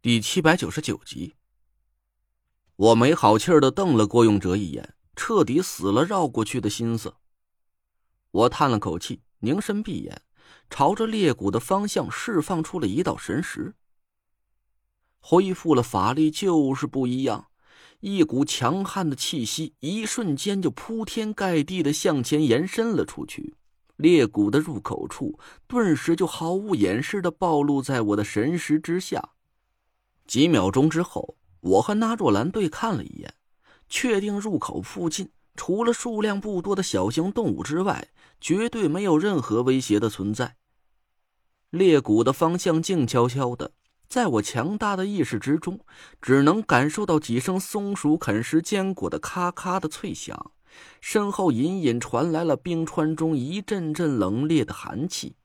第七百九十九集，我没好气的瞪了郭永哲一眼，彻底死了绕过去的心思。我叹了口气，凝神闭眼，朝着裂谷的方向释放出了一道神识。恢复了法力就是不一样，一股强悍的气息一瞬间就铺天盖地的向前延伸了出去。裂谷的入口处顿时就毫无掩饰的暴露在我的神识之下。几秒钟之后，我和纳若兰对看了一眼，确定入口附近除了数量不多的小型动物之外，绝对没有任何威胁的存在。裂谷的方向静悄悄的，在我强大的意识之中，只能感受到几声松鼠啃食坚果的咔咔的脆响，身后隐隐传来了冰川中一阵阵冷冽的寒气。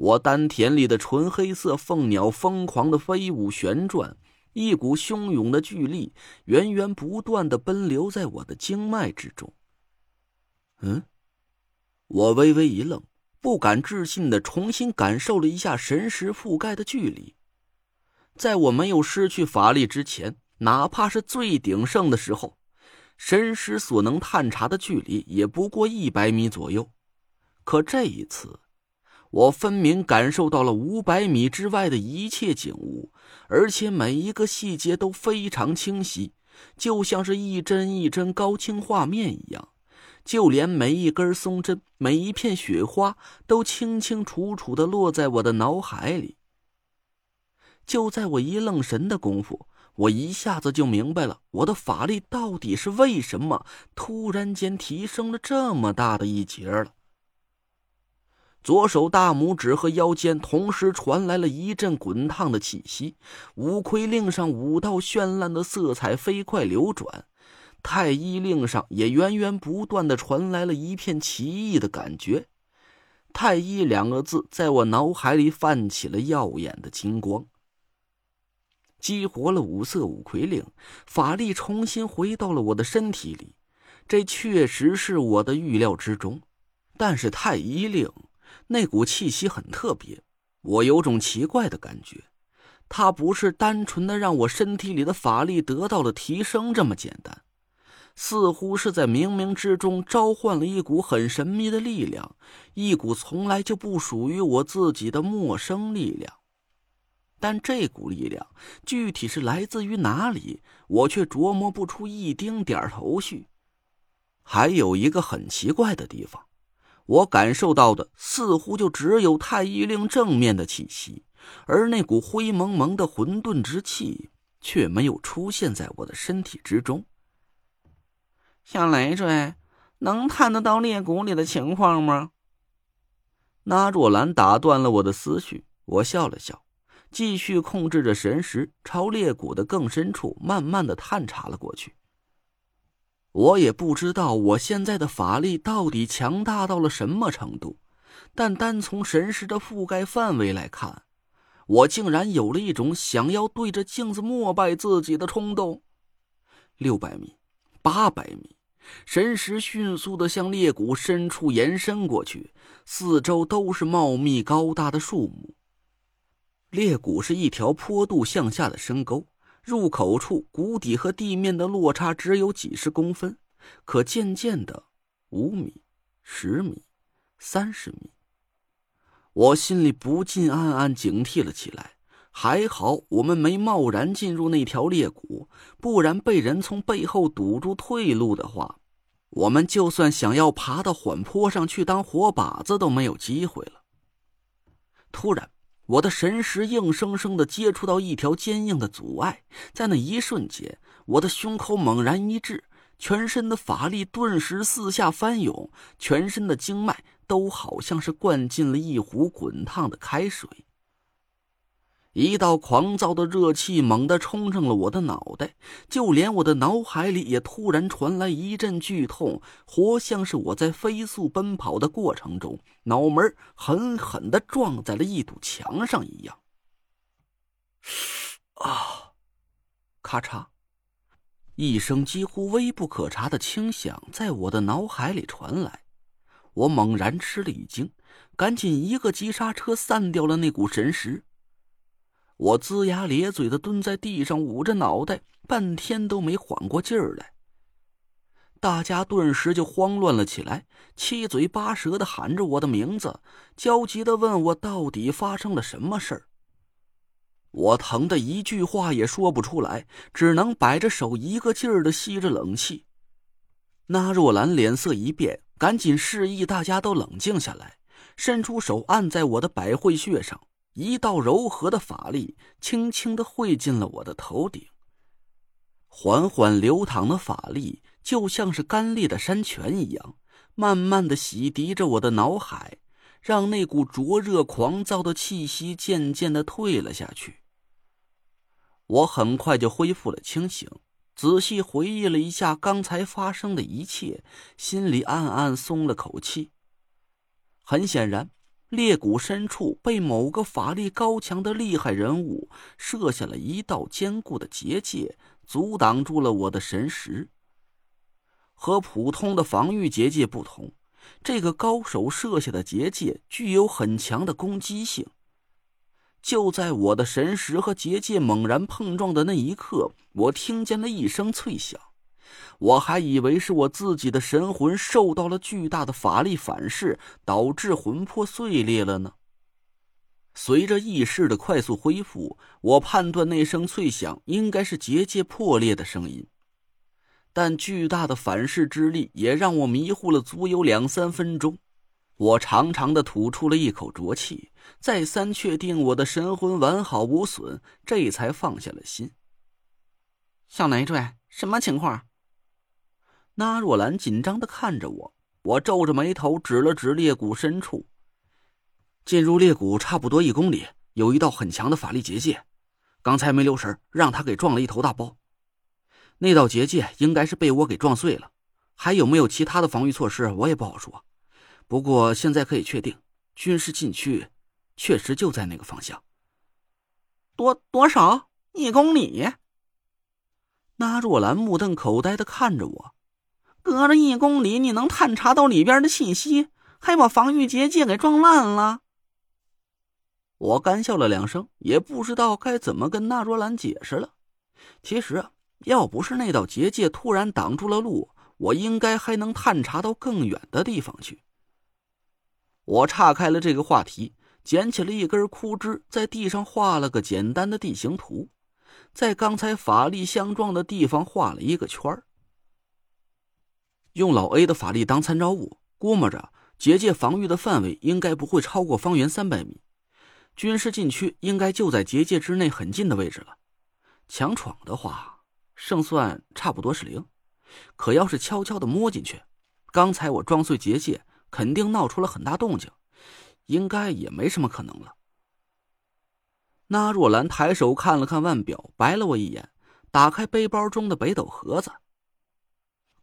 我丹田里的纯黑色凤鸟疯狂的飞舞旋转，一股汹涌的巨力源源不断的奔流在我的经脉之中。嗯，我微微一愣，不敢置信的重新感受了一下神识覆盖的距离。在我没有失去法力之前，哪怕是最鼎盛的时候，神识所能探查的距离也不过一百米左右。可这一次。我分明感受到了五百米之外的一切景物，而且每一个细节都非常清晰，就像是一帧一帧高清画面一样。就连每一根松针、每一片雪花，都清清楚楚的落在我的脑海里。就在我一愣神的功夫，我一下子就明白了，我的法力到底是为什么突然间提升了这么大的一截了。左手大拇指和腰间同时传来了一阵滚烫的气息，五魁令上五道绚烂的色彩飞快流转，太医令上也源源不断的传来了一片奇异的感觉。太医两个字在我脑海里泛起了耀眼的金光。激活了五色五魁令，法力重新回到了我的身体里，这确实是我的预料之中。但是太医令。那股气息很特别，我有种奇怪的感觉，它不是单纯的让我身体里的法力得到了提升这么简单，似乎是在冥冥之中召唤了一股很神秘的力量，一股从来就不属于我自己的陌生力量。但这股力量具体是来自于哪里，我却琢磨不出一丁点头绪。还有一个很奇怪的地方。我感受到的似乎就只有太医令正面的气息，而那股灰蒙蒙的混沌之气却没有出现在我的身体之中。小累赘，能探得到裂谷里的情况吗？那若兰打断了我的思绪，我笑了笑，继续控制着神识，朝裂谷的更深处慢慢的探查了过去。我也不知道我现在的法力到底强大到了什么程度，但单从神识的覆盖范围来看，我竟然有了一种想要对着镜子膜拜自己的冲动。六百米，八百米，神识迅速的向裂谷深处延伸过去，四周都是茂密高大的树木。裂谷是一条坡度向下的深沟。入口处，谷底和地面的落差只有几十公分，可渐渐的，五米、十米、三十米，我心里不禁暗暗警惕了起来。还好我们没贸然进入那条裂谷，不然被人从背后堵住退路的话，我们就算想要爬到缓坡上去当活靶子都没有机会了。突然。我的神识硬生生的接触到一条坚硬的阻碍，在那一瞬间，我的胸口猛然一滞，全身的法力顿时四下翻涌，全身的经脉都好像是灌进了一壶滚烫的开水。一道狂躁的热气猛地冲上了我的脑袋，就连我的脑海里也突然传来一阵剧痛，活像是我在飞速奔跑的过程中，脑门狠狠的撞在了一堵墙上一样。啊！咔嚓，一声几乎微不可察的轻响在我的脑海里传来，我猛然吃了一惊，赶紧一个急刹车，散掉了那股神识。我龇牙咧嘴的蹲在地上，捂着脑袋，半天都没缓过劲儿来。大家顿时就慌乱了起来，七嘴八舌的喊着我的名字，焦急的问我到底发生了什么事儿。我疼的一句话也说不出来，只能摆着手，一个劲儿的吸着冷气。那若兰脸色一变，赶紧示意大家都冷静下来，伸出手按在我的百会穴上，一道柔和的法力轻轻的汇进了我的头顶。缓缓流淌的法力就像是干裂的山泉一样，慢慢的洗涤着我的脑海，让那股灼热狂躁的气息渐渐的退了下去。我很快就恢复了清醒，仔细回忆了一下刚才发生的一切，心里暗暗松了口气。很显然，裂谷深处被某个法力高强的厉害人物设下了一道坚固的结界，阻挡住了我的神识。和普通的防御结界不同，这个高手设下的结界具有很强的攻击性。就在我的神识和结界猛然碰撞的那一刻，我听见了一声脆响，我还以为是我自己的神魂受到了巨大的法力反噬，导致魂魄碎裂了呢。随着意识的快速恢复，我判断那声脆响应该是结界破裂的声音，但巨大的反噬之力也让我迷糊了足有两三分钟。我长长的吐出了一口浊气，再三确定我的神魂完好无损，这才放下了心。小累赘，什么情况？那若兰紧张的看着我，我皱着眉头指了指裂谷深处。进入裂谷差不多一公里，有一道很强的法力结界，刚才没留神，让他给撞了一头大包。那道结界应该是被我给撞碎了，还有没有其他的防御措施，我也不好说。不过现在可以确定，军事禁区确实就在那个方向。多多少一公里？那若兰目瞪口呆的看着我，隔着一公里你能探查到里边的信息，还把防御结界给撞烂了？我干笑了两声，也不知道该怎么跟那若兰解释了。其实啊要不是那道结界突然挡住了路，我应该还能探查到更远的地方去。我岔开了这个话题，捡起了一根枯枝，在地上画了个简单的地形图，在刚才法力相撞的地方画了一个圈儿。用老 A 的法力当参照物，估摸着结界防御的范围应该不会超过方圆三百米，军事禁区应该就在结界之内很近的位置了。强闯的话，胜算差不多是零。可要是悄悄的摸进去，刚才我撞碎结界。肯定闹出了很大动静，应该也没什么可能了。那若兰抬手看了看腕表，白了我一眼，打开背包中的北斗盒子。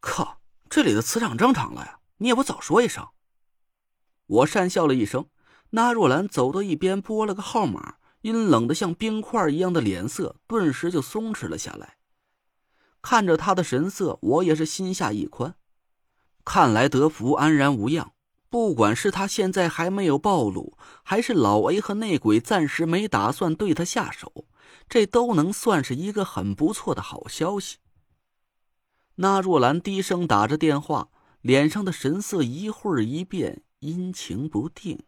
靠，这里的磁场正常了呀！你也不早说一声。我讪笑了一声。那若兰走到一边，拨了个号码，阴冷的像冰块一样的脸色顿时就松弛了下来。看着他的神色，我也是心下一宽。看来德福安然无恙。不管是他现在还没有暴露，还是老 A 和内鬼暂时没打算对他下手，这都能算是一个很不错的好消息。那若兰低声打着电话，脸上的神色一会儿一变，阴晴不定。